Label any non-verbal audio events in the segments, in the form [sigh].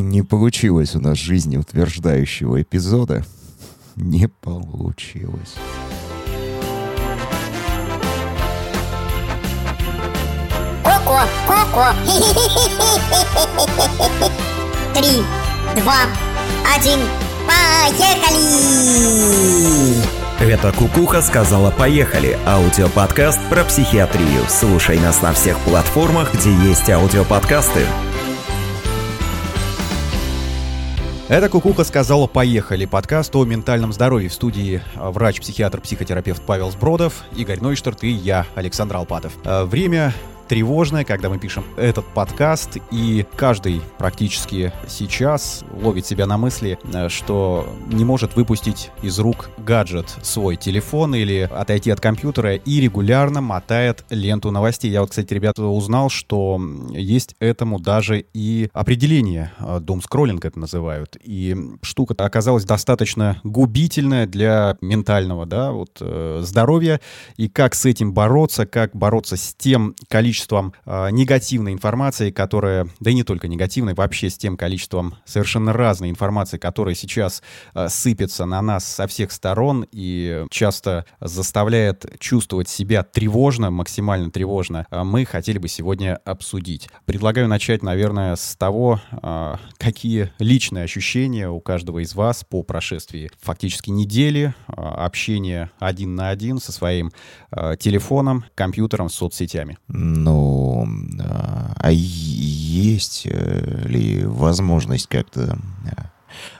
Не получилось у нас жизнеутверждающего эпизода. Не получилось. Коко, Коко. [laughs] Три, два, один, поехали! Это Кукуха сказала «Поехали» – аудиоподкаст про психиатрию. Слушай нас на всех платформах, где есть аудиоподкасты. Это Кукуха сказала «Поехали» подкаст о ментальном здоровье. В студии а, врач-психиатр-психотерапевт Павел Сбродов, Игорь Нойштарт и я, Александр Алпатов. А, время тревожное, когда мы пишем этот подкаст, и каждый практически сейчас ловит себя на мысли, э, что не может выпустить из рук гаджет свой телефон или отойти от компьютера и регулярно мотает ленту новостей. Я вот, кстати, ребята, узнал, что есть этому даже и определение. Дом скроллинг это называют. И штука оказалась достаточно губительная для ментального да, вот, э, здоровья. И как с этим бороться, как бороться с тем количеством количеством э, негативной информации, которая, да и не только негативной, вообще с тем количеством совершенно разной информации, которая сейчас э, сыпется на нас со всех сторон и часто заставляет чувствовать себя тревожно, максимально тревожно, э, мы хотели бы сегодня обсудить. Предлагаю начать, наверное, с того, э, какие личные ощущения у каждого из вас по прошествии фактически недели э, общения один на один со своим э, телефоном, компьютером, соцсетями. Ну, а есть э, ли возможность как-то э,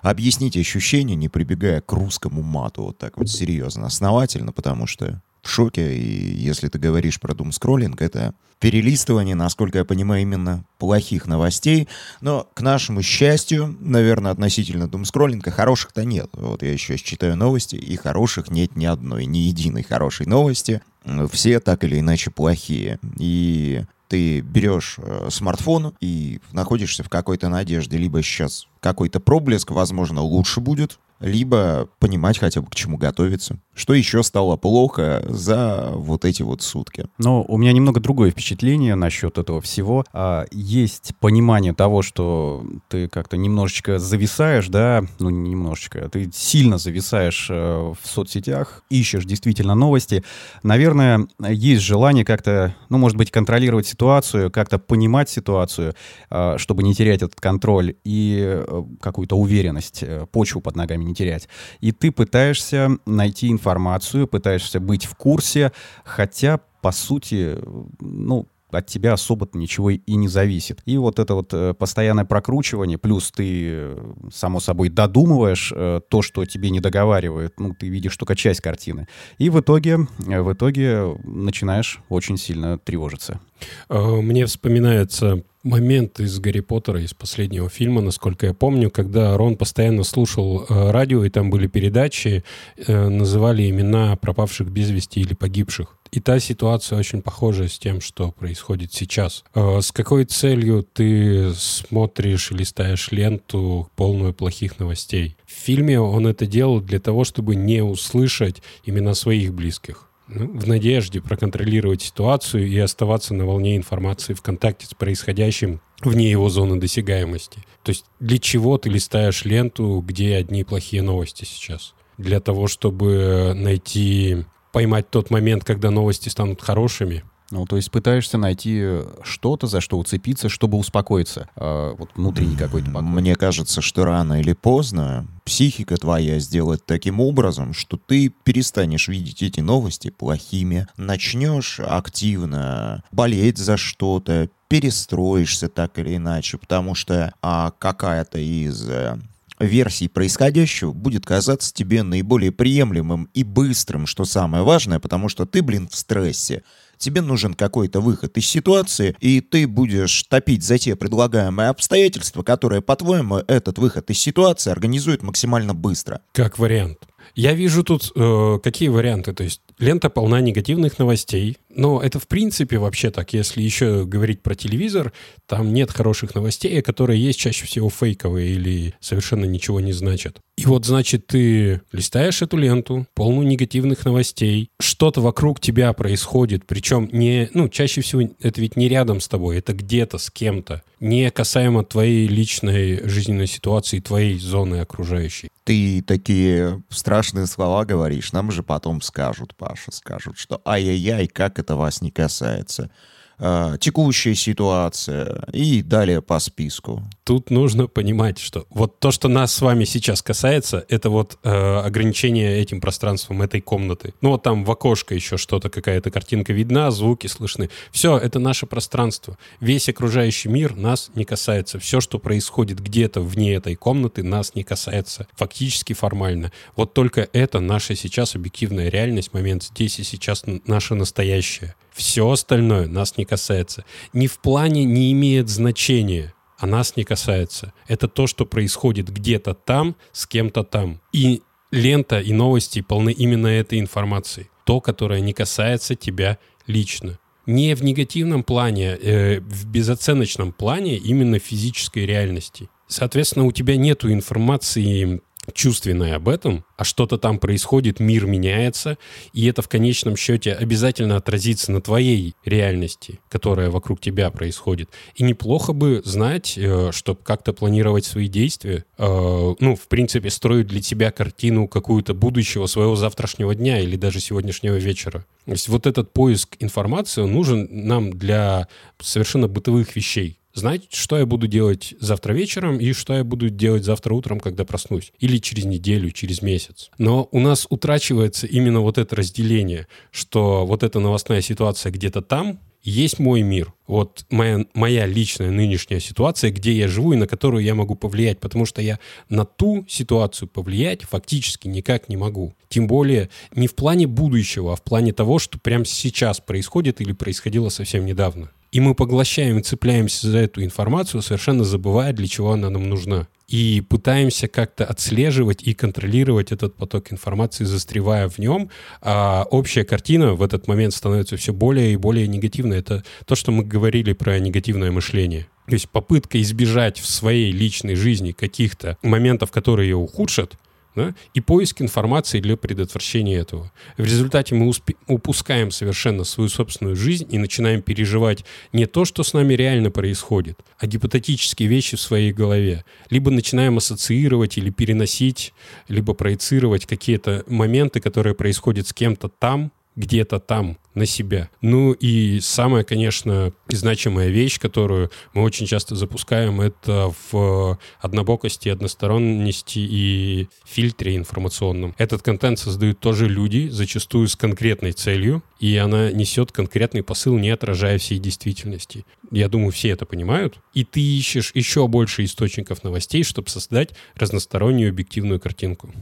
объяснить ощущения, не прибегая к русскому мату вот так вот серьезно, основательно, потому что в шоке, и если ты говоришь про думскроллинг, это перелистывание, насколько я понимаю, именно плохих новостей. Но, к нашему счастью, наверное, относительно думскроллинга, хороших-то нет. Вот я еще читаю новости, и хороших нет ни одной, ни единой хорошей новости. Все так или иначе плохие. И ты берешь э, смартфон и находишься в какой-то надежде, либо сейчас какой-то проблеск, возможно, лучше будет, либо понимать хотя бы к чему готовиться. Что еще стало плохо за вот эти вот сутки? Ну, у меня немного другое впечатление насчет этого всего. А, есть понимание того, что ты как-то немножечко зависаешь, да, ну, немножечко, ты сильно зависаешь э, в соцсетях, ищешь действительно новости. Наверное, есть желание как-то, ну, может быть, контролировать ситуацию, как-то понимать ситуацию, э, чтобы не терять этот контроль и э, какую-то уверенность, почву под ногами не терять. И ты пытаешься найти информацию, пытаешься быть в курсе, хотя, по сути, ну, от тебя особо ничего и не зависит. И вот это вот э, постоянное прокручивание, плюс ты, э, само собой, додумываешь э, то, что тебе не договаривают, ну, ты видишь только часть картины. И в итоге, в итоге начинаешь очень сильно тревожиться. Мне вспоминается момент из Гарри Поттера, из последнего фильма, насколько я помню, когда Рон постоянно слушал радио, и там были передачи, называли имена пропавших без вести или погибших. И та ситуация очень похожа с тем, что происходит сейчас. Э, с какой целью ты смотришь или ставишь ленту полную плохих новостей? В фильме он это делал для того, чтобы не услышать имена своих близких ну, в надежде проконтролировать ситуацию и оставаться на волне информации в контакте с происходящим вне его зоны досягаемости. То есть для чего ты листаешь ленту, где одни плохие новости сейчас? Для того, чтобы найти, поймать тот момент, когда новости станут хорошими, ну, то есть пытаешься найти что-то, за что уцепиться, чтобы успокоиться. А, вот внутренний какой-то покой. Мне кажется, что рано или поздно психика твоя сделает таким образом, что ты перестанешь видеть эти новости плохими, начнешь активно болеть за что-то, перестроишься так или иначе, потому что а, какая-то из э, версий происходящего будет казаться тебе наиболее приемлемым и быстрым, что самое важное, потому что ты, блин, в стрессе тебе нужен какой-то выход из ситуации, и ты будешь топить за те предлагаемые обстоятельства, которые, по-твоему, этот выход из ситуации организует максимально быстро. Как вариант. Я вижу тут э, какие варианты. То есть лента полна негативных новостей, но это в принципе вообще так. Если еще говорить про телевизор, там нет хороших новостей, которые есть чаще всего фейковые или совершенно ничего не значат. И вот, значит, ты листаешь эту ленту, полную негативных новостей, что-то вокруг тебя происходит, причем не, ну, чаще всего это ведь не рядом с тобой, это где-то с кем-то, не касаемо твоей личной жизненной ситуации, твоей зоны окружающей. Ты такие страшные слова говоришь, нам же потом скажут, Паша, скажут, что ай-яй-яй, как это вас не касается. А, текущая ситуация и далее по списку. Тут нужно понимать, что вот то, что нас с вами сейчас касается, это вот э, ограничение этим пространством этой комнаты. Ну вот там в окошко еще что-то, какая-то картинка видна, звуки слышны. Все, это наше пространство. Весь окружающий мир нас не касается. Все, что происходит где-то вне этой комнаты, нас не касается. Фактически формально. Вот только это наша сейчас объективная реальность, момент здесь и сейчас наше настоящее. Все остальное нас не касается. Ни в плане не имеет значения, а нас не касается. Это то, что происходит где-то там, с кем-то там. И лента и новости полны именно этой информацией. То, которое не касается тебя лично. Не в негативном плане, э, в безоценочном плане именно физической реальности. Соответственно, у тебя нет информации чувственное об этом, а что-то там происходит, мир меняется, и это в конечном счете обязательно отразится на твоей реальности, которая вокруг тебя происходит. И неплохо бы знать, э, чтобы как-то планировать свои действия, э, ну, в принципе, строить для тебя картину какую-то будущего своего завтрашнего дня или даже сегодняшнего вечера. То есть вот этот поиск информации нужен нам для совершенно бытовых вещей знать, что я буду делать завтра вечером и что я буду делать завтра утром, когда проснусь. Или через неделю, через месяц. Но у нас утрачивается именно вот это разделение, что вот эта новостная ситуация где-то там, есть мой мир. Вот моя, моя личная нынешняя ситуация, где я живу и на которую я могу повлиять, потому что я на ту ситуацию повлиять фактически никак не могу. Тем более не в плане будущего, а в плане того, что прямо сейчас происходит или происходило совсем недавно. И мы поглощаем цепляемся за эту информацию, совершенно забывая, для чего она нам нужна. И пытаемся как-то отслеживать и контролировать этот поток информации, застревая в нем. А общая картина в этот момент становится все более и более негативной. Это то, что мы говорили про негативное мышление. То есть попытка избежать в своей личной жизни каких-то моментов, которые ее ухудшат, да, и поиск информации для предотвращения этого. В результате мы упускаем совершенно свою собственную жизнь и начинаем переживать не то, что с нами реально происходит, а гипотетические вещи в своей голове. Либо начинаем ассоциировать или переносить, либо проецировать какие-то моменты, которые происходят с кем-то там, где-то там на себя. Ну и самая, конечно, значимая вещь, которую мы очень часто запускаем, это в однобокости, односторонности и фильтре информационном. Этот контент создают тоже люди, зачастую с конкретной целью, и она несет конкретный посыл, не отражая всей действительности. Я думаю, все это понимают. И ты ищешь еще больше источников новостей, чтобы создать разностороннюю объективную картинку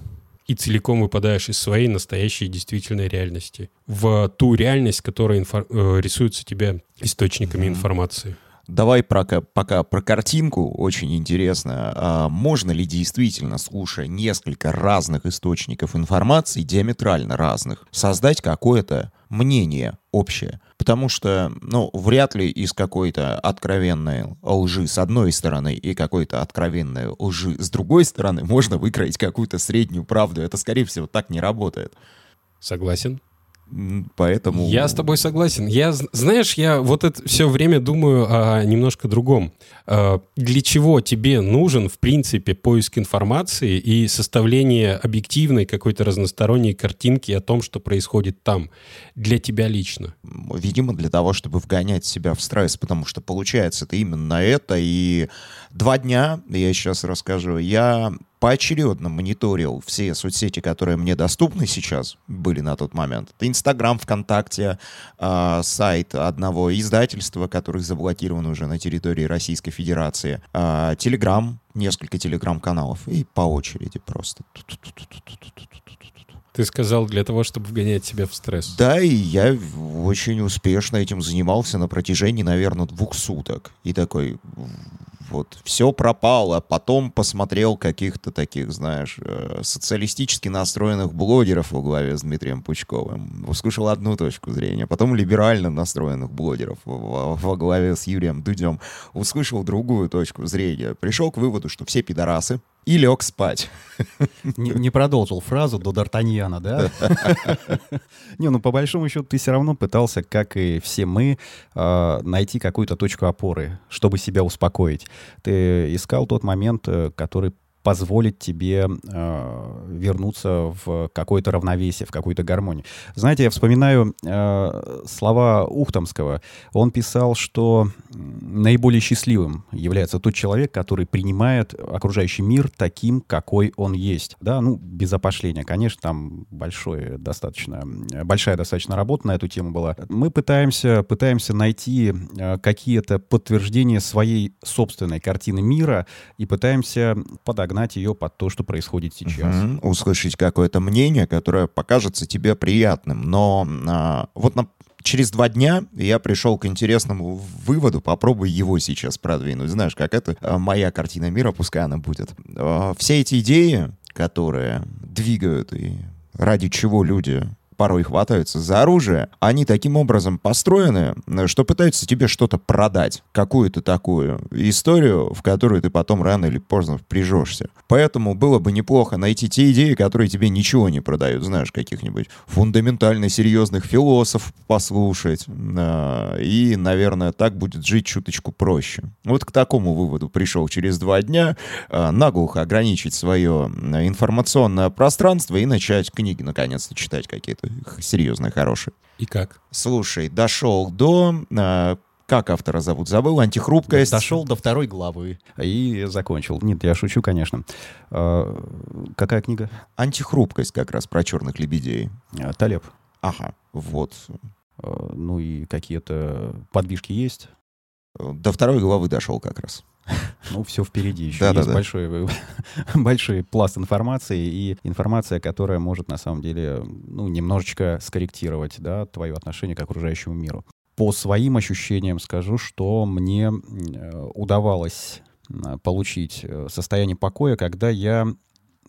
и целиком выпадаешь из своей настоящей действительной реальности в ту реальность, которая инфо- э, рисуется тебе источниками mm-hmm. информации. Давай про, пока про картинку, очень интересно. А можно ли действительно, слушая несколько разных источников информации, диаметрально разных, создать какое-то мнение общее? Потому что, ну, вряд ли из какой-то откровенной лжи с одной стороны и какой-то откровенной лжи с другой стороны можно выкроить какую-то среднюю правду. Это, скорее всего, так не работает. Согласен. Поэтому... Я с тобой согласен. Я, знаешь, я вот это все время думаю о немножко другом. А, для чего тебе нужен, в принципе, поиск информации и составление объективной какой-то разносторонней картинки о том, что происходит там? Для тебя лично? Видимо, для того, чтобы вгонять себя в стресс, потому что получается это именно это. И два дня, я сейчас расскажу, я поочередно мониторил все соцсети, которые мне доступны сейчас, были на тот момент. Это Инстаграм, ВКонтакте, э, сайт одного издательства, который заблокирован уже на территории Российской Федерации, э, Телеграм, несколько телеграм-каналов, и по очереди просто. Ты сказал для того, чтобы вгонять себя в стресс. Да, и я очень успешно этим занимался на протяжении, наверное, двух суток. И такой, вот все пропало. Потом посмотрел каких-то таких, знаешь, э, социалистически настроенных блогеров во главе с Дмитрием Пучковым. Услышал одну точку зрения. Потом либерально настроенных блогеров во главе с Юрием Дудем. Услышал другую точку зрения. Пришел к выводу, что все пидорасы, и лег спать. Не, не продолжил фразу до Д'Артаньяна, да? [laughs] Не, ну по большому счету ты все равно пытался, как и все мы, э, найти какую-то точку опоры, чтобы себя успокоить. Ты искал тот момент, э, который позволит тебе э, вернуться в какое-то равновесие, в какую-то гармонию. Знаете, я вспоминаю э, слова Ухтомского. Он писал, что наиболее счастливым является тот человек, который принимает окружающий мир таким, какой он есть. Да, ну, без опошления. Конечно, там большое достаточно, большая достаточно работа на эту тему была. Мы пытаемся, пытаемся найти э, какие-то подтверждения своей собственной картины мира и пытаемся подогнать подогнать ее под то, что происходит сейчас. Угу. Услышать какое-то мнение, которое покажется тебе приятным. Но а, вот на, через два дня я пришел к интересному выводу, попробуй его сейчас продвинуть. Знаешь, как это а, моя картина мира, пускай она будет. А, все эти идеи, которые двигают и ради чего люди порой хватаются за оружие, они таким образом построены, что пытаются тебе что-то продать, какую-то такую историю, в которую ты потом рано или поздно впряжешься. Поэтому было бы неплохо найти те идеи, которые тебе ничего не продают, знаешь, каких-нибудь фундаментально серьезных философов послушать, а, и, наверное, так будет жить чуточку проще. Вот к такому выводу пришел через два дня, а, наглухо ограничить свое информационное пространство и начать книги, наконец-то, читать какие-то серьезные, хорошие. И как? Слушай, дошел до... Э, как автора зовут? Забыл? Антихрупкость. Дошел до второй главы и закончил. Нет, я шучу, конечно. А, какая книга? Антихрупкость как раз про черных лебедей. А, Талеб. Ага, вот. А, ну и какие-то подвижки есть? До второй главы дошел как раз. Ну, все впереди. Еще да, есть да, да. Большой, [laughs] большой пласт информации и информация, которая может на самом деле ну, немножечко скорректировать да, твое отношение к окружающему миру. По своим ощущениям скажу, что мне удавалось э, получить э, состояние покоя, когда я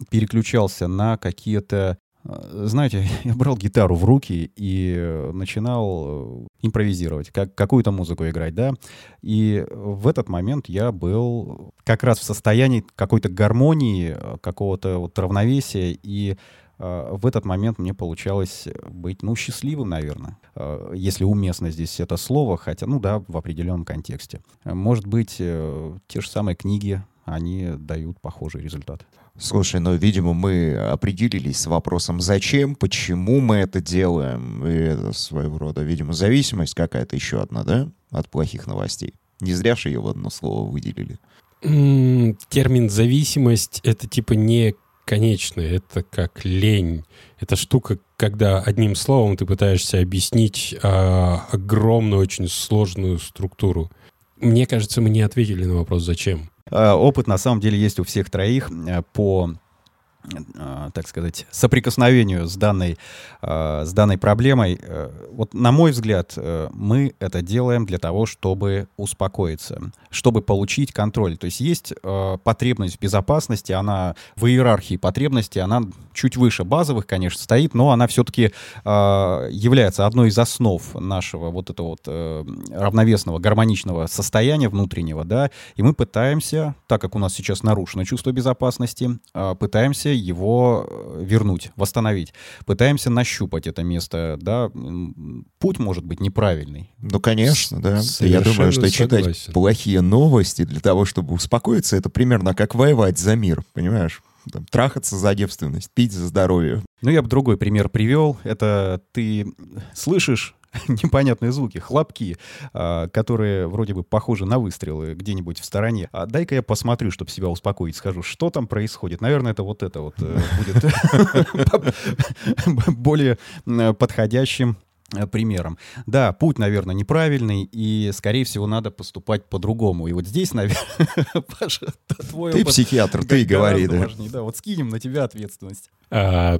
переключался на какие-то знаете, [laughs] я брал гитару в руки и э, начинал э, импровизировать, как, какую-то музыку играть, да. И в этот момент я был как раз в состоянии какой-то гармонии, какого-то вот равновесия, и в этот момент мне получалось быть, ну, счастливым, наверное, если уместно здесь это слово, хотя, ну да, в определенном контексте. Может быть, те же самые книги, они дают похожий результат. Слушай, ну, видимо, мы определились с вопросом, зачем, почему мы это делаем. И это своего рода, видимо, зависимость какая-то еще одна, да, от плохих новостей. Не зря же ее в одно слово выделили. Термин «зависимость» — это типа не конечное, это как лень. Это штука, когда одним словом ты пытаешься объяснить а, огромную, очень сложную структуру. Мне кажется, мы не ответили на вопрос «зачем?». Э, опыт на самом деле есть у всех троих э, по так сказать, соприкосновению с данной, э, с данной проблемой. Э, вот, на мой взгляд, мы это делаем для того, чтобы успокоиться, чтобы получить контроль. То есть есть потребность в безопасности, она в иерархии потребностей, она чуть выше базовых, конечно, стоит, но она все-таки является одной из основ нашего вот этого вот равновесного, гармоничного состояния внутреннего, да, и мы пытаемся, так как у нас сейчас нарушено чувство безопасности, пытаемся его э, вернуть, восстановить. Пытаемся нащупать это место, да. Путь может быть неправильный. Ну, конечно, да. Я думаю, что согласен. читать плохие новости для того, чтобы успокоиться, это примерно как воевать за мир, понимаешь? Там, трахаться за девственность, пить за здоровье. Ну, я бы другой пример привел. Это ты слышишь [laughs] непонятные звуки, хлопки, а, которые вроде бы похожи на выстрелы где-нибудь в стороне. А дай-ка я посмотрю, чтобы себя успокоить, скажу, что там происходит. Наверное, это вот это вот э, будет [laughs] [laughs] более подходящим э, примером. Да, путь, наверное, неправильный, и, скорее всего, надо поступать по-другому. И вот здесь, наверное, Паша, твой Ты психиатр, ты говори, да. Важнее. Да, вот скинем на тебя ответственность. А,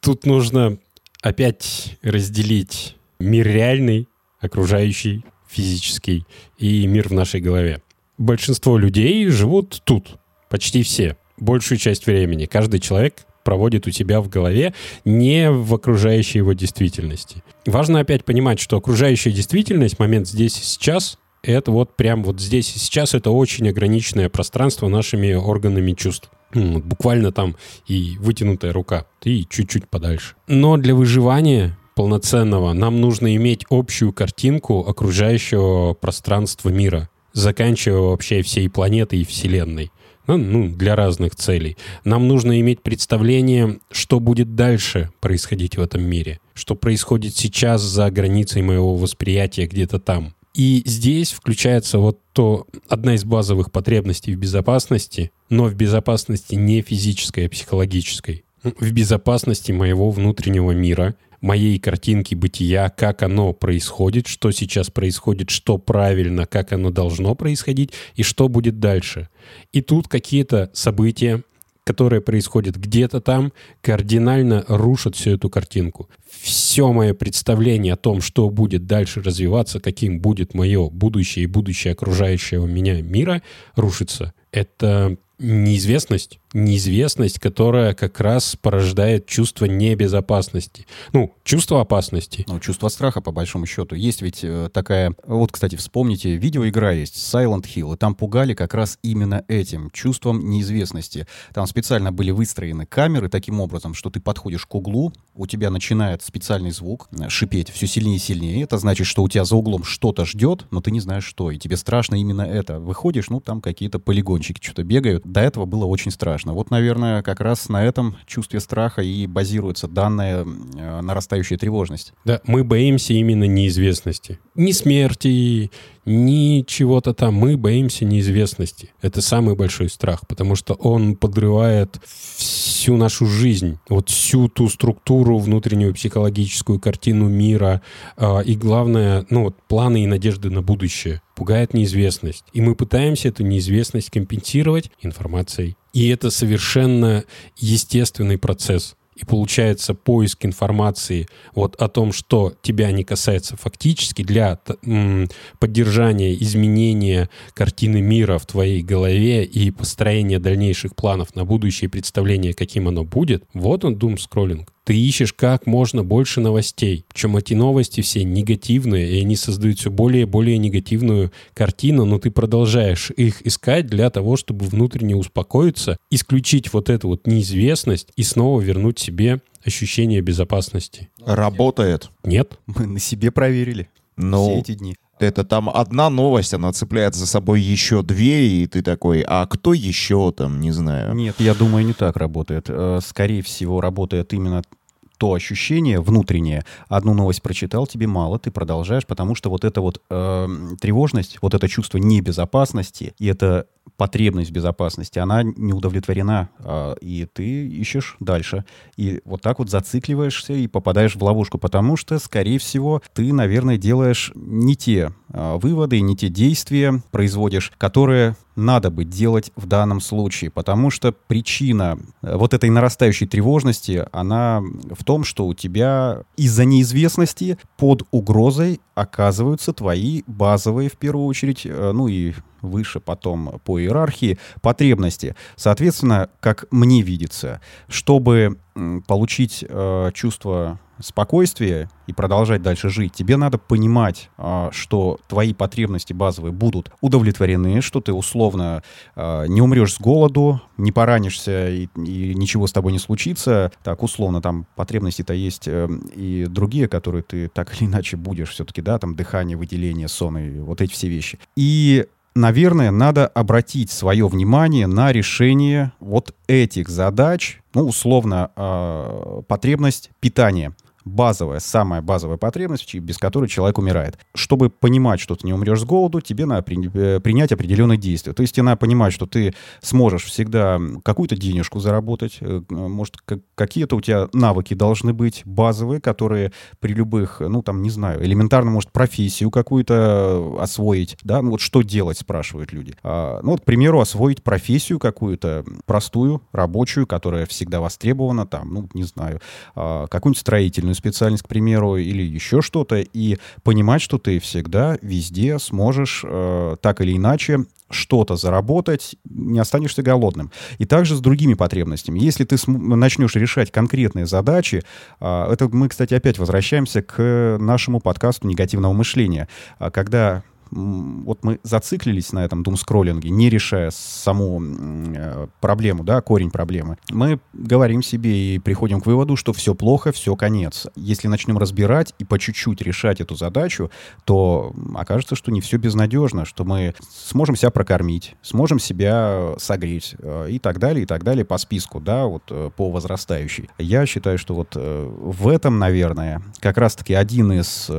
тут нужно опять разделить мир реальный, окружающий, физический, и мир в нашей голове. большинство людей живут тут, почти все, большую часть времени. Каждый человек проводит у себя в голове, не в окружающей его действительности. Важно опять понимать, что окружающая действительность, момент здесь и сейчас, это вот прям вот здесь и сейчас это очень ограниченное пространство нашими органами чувств. Буквально там и вытянутая рука, и чуть-чуть подальше. Но для выживания полноценного нам нужно иметь общую картинку окружающего пространства мира, заканчивая вообще всей планетой и Вселенной ну, ну, для разных целей. Нам нужно иметь представление, что будет дальше происходить в этом мире, что происходит сейчас за границей моего восприятия где-то там. И здесь включается вот то одна из базовых потребностей в безопасности, но в безопасности не физической, а психологической. В безопасности моего внутреннего мира, моей картинки бытия, как оно происходит, что сейчас происходит, что правильно, как оно должно происходить и что будет дальше. И тут какие-то события, которые происходят где-то там, кардинально рушат всю эту картинку. Все мое представление о том, что будет дальше развиваться, каким будет мое будущее и будущее окружающего меня мира, рушится. Это неизвестность, неизвестность, которая как раз порождает чувство небезопасности. Ну, чувство опасности. Ну, чувство страха, по большому счету. Есть ведь э, такая... Вот, кстати, вспомните, видеоигра есть, Silent Hill, и там пугали как раз именно этим, чувством неизвестности. Там специально были выстроены камеры таким образом, что ты подходишь к углу, у тебя начинает специальный звук э, шипеть все сильнее и сильнее. Это значит, что у тебя за углом что-то ждет, но ты не знаешь что, и тебе страшно именно это. Выходишь, ну, там какие-то полигончики что-то бегают. До этого было очень страшно. Вот, наверное, как раз на этом чувстве страха и базируется данная э, нарастающая тревожность. Да, мы боимся именно неизвестности. Ни смерти, ни чего-то там. Мы боимся неизвестности. Это самый большой страх, потому что он подрывает всю нашу жизнь, вот всю ту структуру, внутреннюю психологическую картину мира э, и, главное, ну вот планы и надежды на будущее. Пугает неизвестность. И мы пытаемся эту неизвестность компенсировать информацией. И это совершенно естественный процесс. И получается поиск информации вот о том, что тебя не касается фактически для поддержания, изменения картины мира в твоей голове и построения дальнейших планов на будущее представление, каким оно будет. Вот он, дум скроллинг. Ты ищешь как можно больше новостей. Причем эти новости все негативные, и они создают все более и более негативную картину, но ты продолжаешь их искать для того, чтобы внутренне успокоиться, исключить вот эту вот неизвестность и снова вернуть себе ощущение безопасности. Работает. Нет? Мы на себе проверили Ну, все эти дни. Это там одна новость, она цепляет за собой еще две, и ты такой, а кто еще там, не знаю. Нет, я думаю, не так работает. Э, Скорее всего, работает именно то ощущение внутреннее. Одну новость прочитал, тебе мало, ты продолжаешь, потому что вот эта вот э, тревожность, вот это чувство небезопасности и эта потребность безопасности, она не удовлетворена, а, и ты ищешь дальше. И вот так вот зацикливаешься и попадаешь в ловушку, потому что, скорее всего, ты, наверное, делаешь не те выводы, не те действия производишь, которые надо бы делать в данном случае, потому что причина э, вот этой нарастающей тревожности, она в том, что у тебя из-за неизвестности под угрозой оказываются твои базовые, в первую очередь, э, ну и выше потом по иерархии, потребности. Соответственно, как мне видится, чтобы получить э, чувство спокойствия и продолжать дальше жить, тебе надо понимать, а, что твои потребности базовые будут удовлетворены, что ты условно а, не умрешь с голоду, не поранишься и, и ничего с тобой не случится. Так, условно, там потребности-то есть э, и другие, которые ты так или иначе будешь все-таки, да, там дыхание, выделение, сон и вот эти все вещи. И наверное, надо обратить свое внимание на решение вот этих задач, ну, условно, э, потребность питания базовая, самая базовая потребность, без которой человек умирает. Чтобы понимать, что ты не умрешь с голоду, тебе надо при- э, принять определенные действия. То есть тебе надо понимать, что ты сможешь всегда какую-то денежку заработать, э, может, как- какие-то у тебя навыки должны быть базовые, которые при любых, ну, там, не знаю, элементарно, может, профессию какую-то освоить, да, ну, вот что делать, спрашивают люди. А, ну, вот, к примеру, освоить профессию какую-то простую, рабочую, которая всегда востребована, там, ну, не знаю, а, какую-нибудь строительную специальность, к примеру, или еще что-то, и понимать, что ты всегда везде сможешь э, так или иначе что-то заработать, не останешься голодным. И также с другими потребностями. Если ты начнешь решать конкретные задачи, э, это мы, кстати, опять возвращаемся к нашему подкасту негативного мышления, а когда вот мы зациклились на этом думскроллинге, не решая саму э, проблему, да, корень проблемы, мы говорим себе и приходим к выводу, что все плохо, все конец. Если начнем разбирать и по чуть-чуть решать эту задачу, то окажется, что не все безнадежно, что мы сможем себя прокормить, сможем себя согреть э, и так далее, и так далее по списку, да, вот э, по возрастающей. Я считаю, что вот в этом, наверное, как раз-таки один из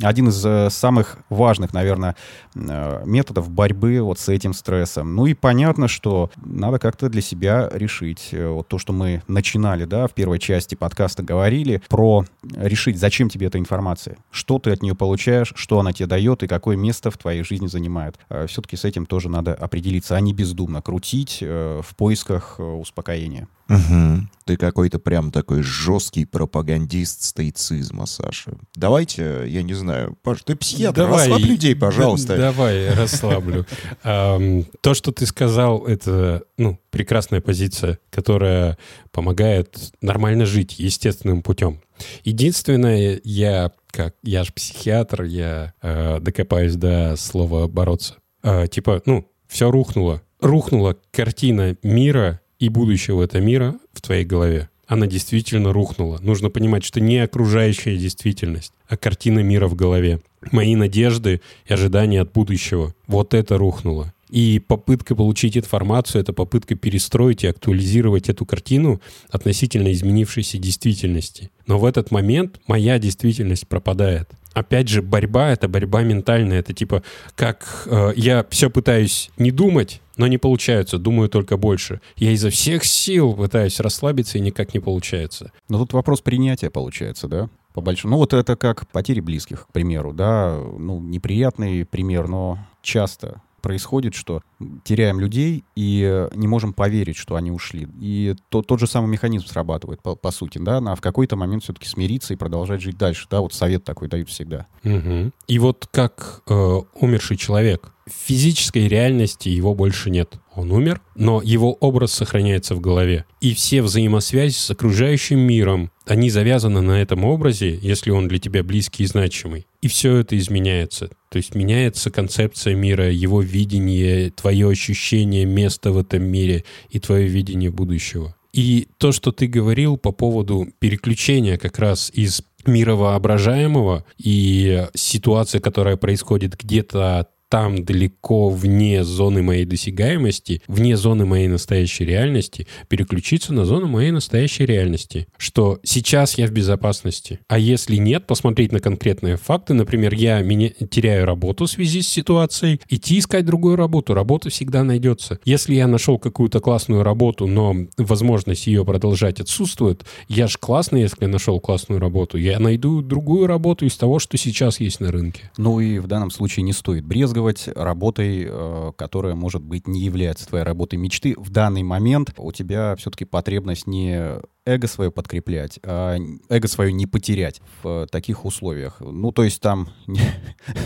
один из э, самых важных, наверное, э, методов борьбы вот с этим стрессом. Ну и понятно, что надо как-то для себя решить э, вот то, что мы начинали, да, в первой части подкаста говорили про решить, зачем тебе эта информация, что ты от нее получаешь, что она тебе дает и какое место в твоей жизни занимает. Все-таки с этим тоже надо определиться, а не бездумно крутить в поисках успокоения. Угу. Ты какой-то прям такой жесткий пропагандист стоицизма, Саша. Давайте, я не знаю, Паш, ты психиатр, Давай, расслабь людей, пожалуйста. Давай, расслаблю. [laughs] То, что ты сказал, это ну, прекрасная позиция, которая помогает нормально жить естественным путем. Единственное, я как я же психиатр, я э, докопаюсь до слова бороться. Э, типа, ну, все рухнуло. Рухнула картина мира и будущего этого мира в твоей голове. Она действительно рухнула. Нужно понимать, что не окружающая действительность, а картина мира в голове. Мои надежды и ожидания от будущего. Вот это рухнуло. И попытка получить информацию — это попытка перестроить и актуализировать эту картину относительно изменившейся действительности. Но в этот момент моя действительность пропадает опять же, борьба — это борьба ментальная. Это типа, как э, я все пытаюсь не думать, но не получается, думаю только больше. Я изо всех сил пытаюсь расслабиться, и никак не получается. Но тут вопрос принятия получается, да? По большому. Ну вот это как потери близких, к примеру, да, ну неприятный пример, но часто происходит, что теряем людей и не можем поверить, что они ушли. И то, тот же самый механизм срабатывает, по, по сути, да, а в какой-то момент все-таки смириться и продолжать жить дальше, да, вот совет такой дают всегда. Угу. И вот как э, умерший человек, в физической реальности его больше нет. Он умер, но его образ сохраняется в голове. И все взаимосвязи с окружающим миром, они завязаны на этом образе, если он для тебя близкий и значимый. И все это изменяется. То есть меняется концепция мира, его видение, твое ощущение места в этом мире и твое видение будущего. И то, что ты говорил по поводу переключения как раз из мира воображаемого и ситуация, которая происходит где-то там далеко вне зоны моей досягаемости, вне зоны моей настоящей реальности, переключиться на зону моей настоящей реальности. Что сейчас я в безопасности. А если нет, посмотреть на конкретные факты. Например, я меня, теряю работу в связи с ситуацией. Идти искать другую работу. Работа всегда найдется. Если я нашел какую-то классную работу, но возможность ее продолжать отсутствует, я же классный, если нашел классную работу. Я найду другую работу из того, что сейчас есть на рынке. Ну и в данном случае не стоит брезговать оперировать работой, э, которая, может быть, не является твоей работой мечты. В данный момент у тебя все-таки потребность не эго свое подкреплять, а эго свое не потерять в таких условиях. Ну, то есть там не,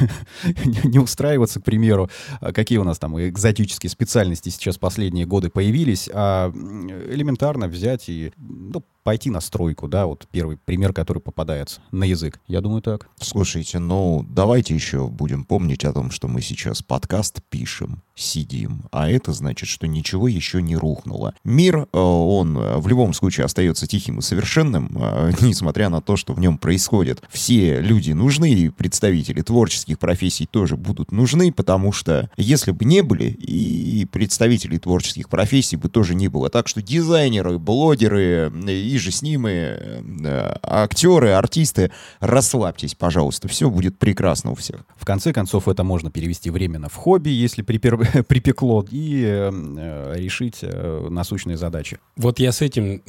[laughs] не устраиваться, к примеру, а какие у нас там экзотические специальности сейчас последние годы появились, а элементарно взять и ну, пойти на стройку, да, вот первый пример, который попадается на язык. Я думаю, так. Слушайте, ну, давайте еще будем помнить о том, что мы сейчас подкаст пишем, сидим, а это значит, что ничего еще не рухнуло. Мир, э, он в любом случае остается тихим и совершенным, э, [laughs] несмотря на то, что в нем происходит. Все люди нужны, и представители творческих профессий тоже будут нужны, потому что если бы не были, и представителей творческих профессий бы тоже не было. Так что дизайнеры, блогеры и же с ними э, актеры, артисты, расслабьтесь, пожалуйста, все будет прекрасно у всех. В конце концов, это можно перевести временно в хобби, если припер... [laughs] [laughs] припекло, и э, решить э, насущные задачи. Вот я с этим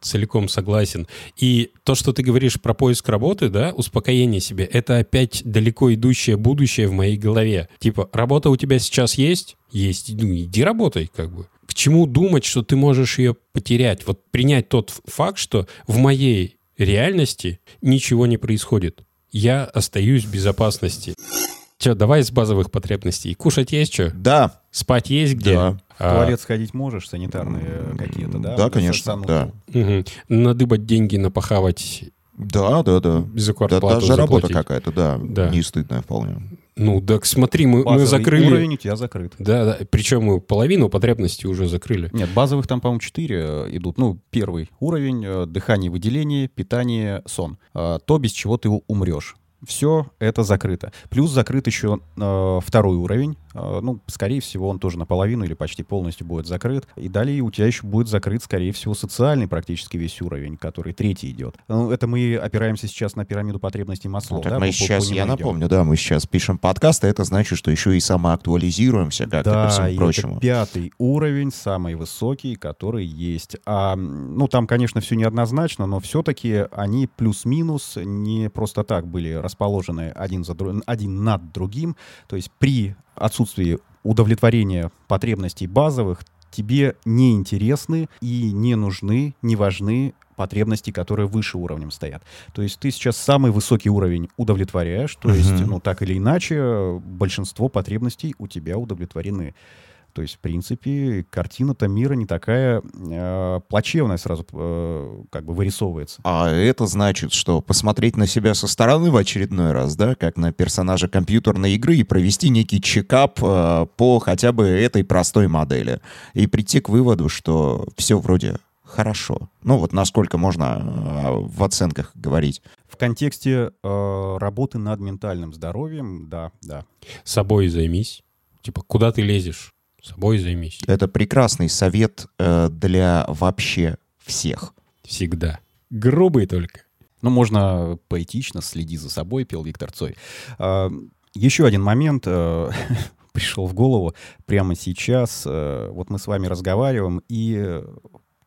целиком согласен. И то, что ты говоришь про поиск работы, да, успокоение себе, это опять далеко идущее будущее в моей голове. Типа, работа у тебя сейчас есть? Есть. Ну, иди работай, как бы к чему думать, что ты можешь ее потерять? Вот принять тот факт, что в моей реальности ничего не происходит. Я остаюсь в безопасности. Че, давай с базовых потребностей. Кушать есть что? Да, Спать есть где? Да. В А, туалет сходить можешь, санитарные какие-то, да? Да, конечно, да. мгм. Надыбать деньги, напахавать, да, да, да. за Да, даже работа заплатить. какая-то, да, Да. не стыдная вполне. Ну, так смотри, мы, мы закрыли... уровень у тебя закрыт. Да, да, причем мы половину потребностей уже закрыли. Нет, базовых там, по-моему, четыре э, идут. Ну, первый уровень э, — дыхание, выделение, питание, сон. Э, То, без чего ты умрешь. Все это закрыто. Плюс закрыт еще э, второй уровень. Э, ну, скорее всего, он тоже наполовину или почти полностью будет закрыт. И далее у тебя еще будет закрыт, скорее всего, социальный практически весь уровень, который третий идет. Ну, это мы опираемся сейчас на пирамиду потребностей Маслоу. Ну, так да, мы сейчас, я идем. напомню, да, мы сейчас пишем подкаст, а это значит, что еще и самоактуализируемся как-то ко Да, всему и прочему. это пятый уровень, самый высокий, который есть. А, ну, там, конечно, все неоднозначно, но все-таки они плюс-минус не просто так были расположены один, за, дру- один над другим. То есть при отсутствии удовлетворения потребностей базовых тебе не интересны и не нужны, не важны потребности, которые выше уровнем стоят. То есть ты сейчас самый высокий уровень удовлетворяешь, то есть, Мгм. ну, так или иначе, большинство потребностей у тебя удовлетворены. То есть, в принципе, картина-то мира не такая э, плачевная сразу э, как бы вырисовывается. А это значит, что посмотреть на себя со стороны в очередной раз, да, как на персонажа компьютерной игры и провести некий чекап э, по хотя бы этой простой модели. И прийти к выводу, что все вроде хорошо. Ну вот насколько можно э, в оценках говорить. В контексте э, работы над ментальным здоровьем, да, да. Собой займись. Типа, куда ты лезешь? Собой займись. Это прекрасный совет э, для вообще всех. Всегда. Грубый только. Ну, можно поэтично, следи за собой, пел Виктор Цой. А, Еще один момент э, [laughs] пришел в голову прямо сейчас. Э, Вот мы с вами разговариваем, и э,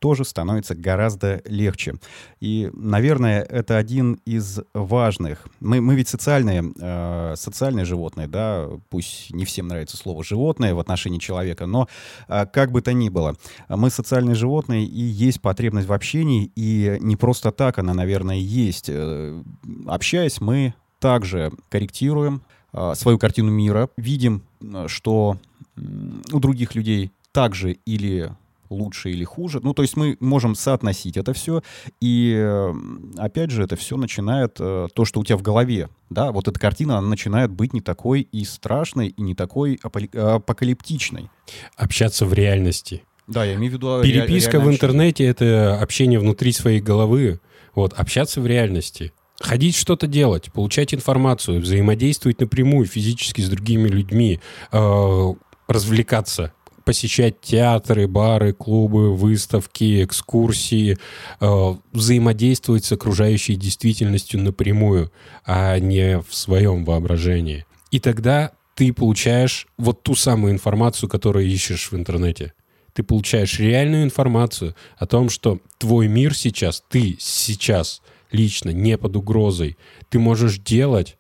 тоже становится гораздо легче. И, наверное, это один из важных. Мы, мы ведь социальные, э, социальные животные, да, пусть не всем нравится слово животное в отношении человека, но э, как бы то ни было, мы социальные животные, и есть потребность в общении, и не просто так она, наверное, есть. Э, Общаясь, мы также корректируем э, свою картину мира, видим, э, что у других людей также или лучше или хуже. Ну, то есть мы можем соотносить это все. И, э, опять же, это все начинает, э, то, что у тебя в голове, да, вот эта картина, она начинает быть не такой и страшной, и не такой аполи- апокалиптичной. Общаться в реальности. Да, я имею в виду... ре- Переписка в интернете — это общение внутри своей головы. Вот, общаться в реальности. Ходить что-то делать, получать информацию, взаимодействовать напрямую физически с другими людьми, э, развлекаться, посещать театры, бары, клубы, выставки, экскурсии, э, взаимодействовать с окружающей действительностью напрямую, а не в своем воображении. И тогда ты получаешь вот ту самую информацию, которую ищешь в интернете. Ты получаешь реальную информацию о том, что твой мир сейчас, ты сейчас лично не под угрозой. Ты можешь делать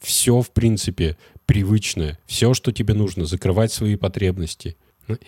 все, в принципе, привычное, все, что тебе нужно, закрывать свои потребности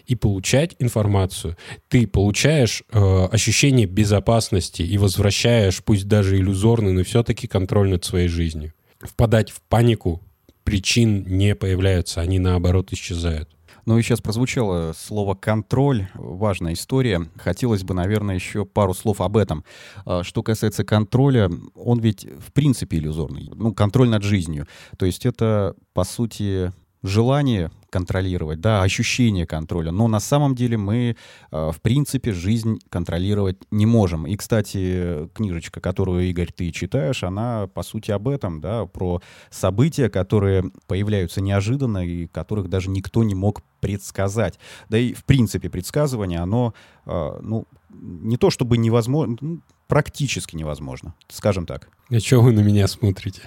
и получать информацию. Ты получаешь э, ощущение безопасности и возвращаешь, пусть даже иллюзорный, но все-таки контроль над своей жизнью. Впадать в панику причин не появляются, они наоборот исчезают. Ну и сейчас прозвучало слово «контроль». Важная история. Хотелось бы, наверное, еще пару слов об этом. А, Что касается контроля, он ведь в принципе иллюзорный. Ну, контроль над жизнью. То есть это, по сути, желание контролировать, да, ощущение контроля. Но на самом деле мы, э, в принципе, жизнь контролировать не можем. И, кстати, книжечка, которую, Игорь, ты читаешь, она, по сути, об этом, да, про события, которые появляются неожиданно и которых даже никто не мог предсказать. Да и, в принципе, предсказывание, оно, э, ну, не то чтобы невозможно, ну, практически невозможно, скажем так. А что вы на меня смотрите?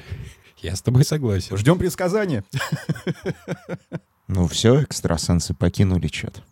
Я с тобой согласен. Ждем предсказания. Ну все, экстрасенсы покинули чат.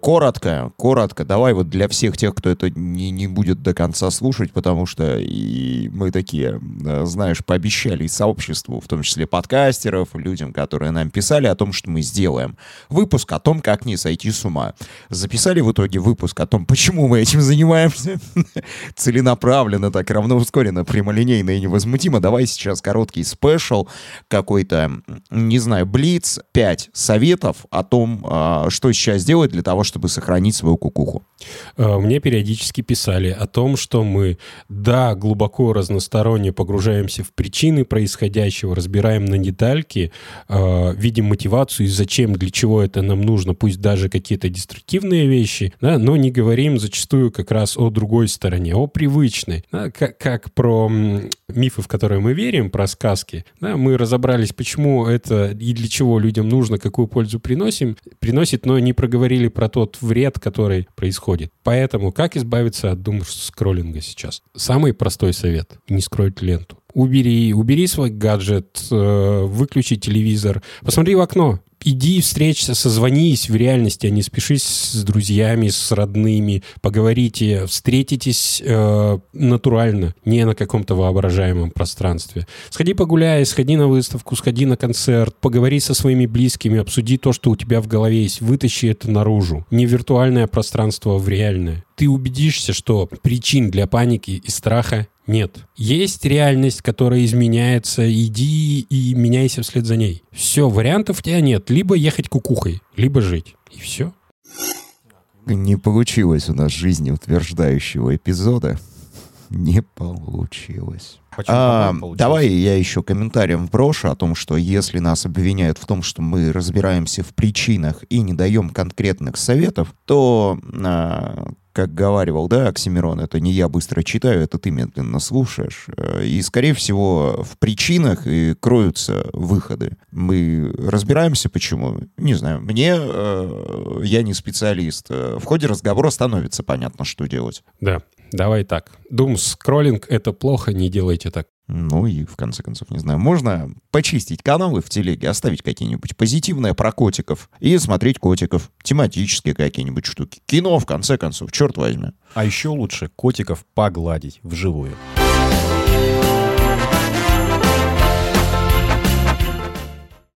Коротко, коротко. Давай вот для всех тех, кто это не, не будет до конца слушать, потому что и мы такие, э, знаешь, пообещали и сообществу, в том числе подкастеров, людям, которые нам писали о том, что мы сделаем. Выпуск о том, как не сойти с ума. Записали в итоге выпуск о том, почему мы этим занимаемся. [laughs] Целенаправленно, так равноускоренно, прямолинейно и невозмутимо. Давай сейчас короткий спешл, какой-то, не знаю, блиц, пять советов о том, а, что сейчас делать для того, чтобы сохранить свою кукуху? Э, мне периодически писали о том, что мы, да, глубоко разносторонне погружаемся в причины происходящего, разбираем на детальки, э, видим мотивацию и зачем, для чего это нам нужно, пусть даже какие-то деструктивные вещи, да, но не говорим зачастую как раз о другой стороне, о привычной. Да, как, как про мифы, в которые мы верим, про сказки, да, мы разобрались, почему это и для чего людям нужно, какую пользу приносим, приносит, но не проговорили про то, тот вред, который происходит. Поэтому как избавиться от дум-скроллинга сейчас? Самый простой совет — не скроить ленту. Убери, убери свой гаджет, э, выключи телевизор, посмотри в окно, иди встречься, созвонись в реальности, а не спешись с друзьями, с родными, поговорите, встретитесь э, натурально, не на каком-то воображаемом пространстве. Сходи погуляй, сходи на выставку, сходи на концерт, поговори со своими близкими, обсуди то, что у тебя в голове есть, вытащи это наружу. Не виртуальное пространство, а в реальное. Ты убедишься, что причин для паники и страха нет. Есть реальность, которая изменяется, иди и меняйся вслед за ней. Все, вариантов у тебя нет. Либо ехать кукухой, либо жить. И все. Не получилось у нас жизнеутверждающего эпизода. Не получилось. А, давай я еще комментарием вброшу о том, что если нас обвиняют в том, что мы разбираемся в причинах и не даем конкретных советов, то а, как говаривал, да, Оксимирон, это не я быстро читаю, это ты медленно слушаешь. Э, и, скорее всего, в причинах и кроются выходы. Мы разбираемся, почему. Не знаю, мне, э, я не специалист. Э, в ходе разговора становится понятно, что делать. Да, давай так. Дум скроллинг — это плохо, не делайте так. Ну и, в конце концов, не знаю, можно почистить каналы в телеге, оставить какие-нибудь позитивные про котиков и смотреть котиков, тематические какие-нибудь штуки. Кино, в конце концов, черт возьми. А еще лучше котиков погладить вживую.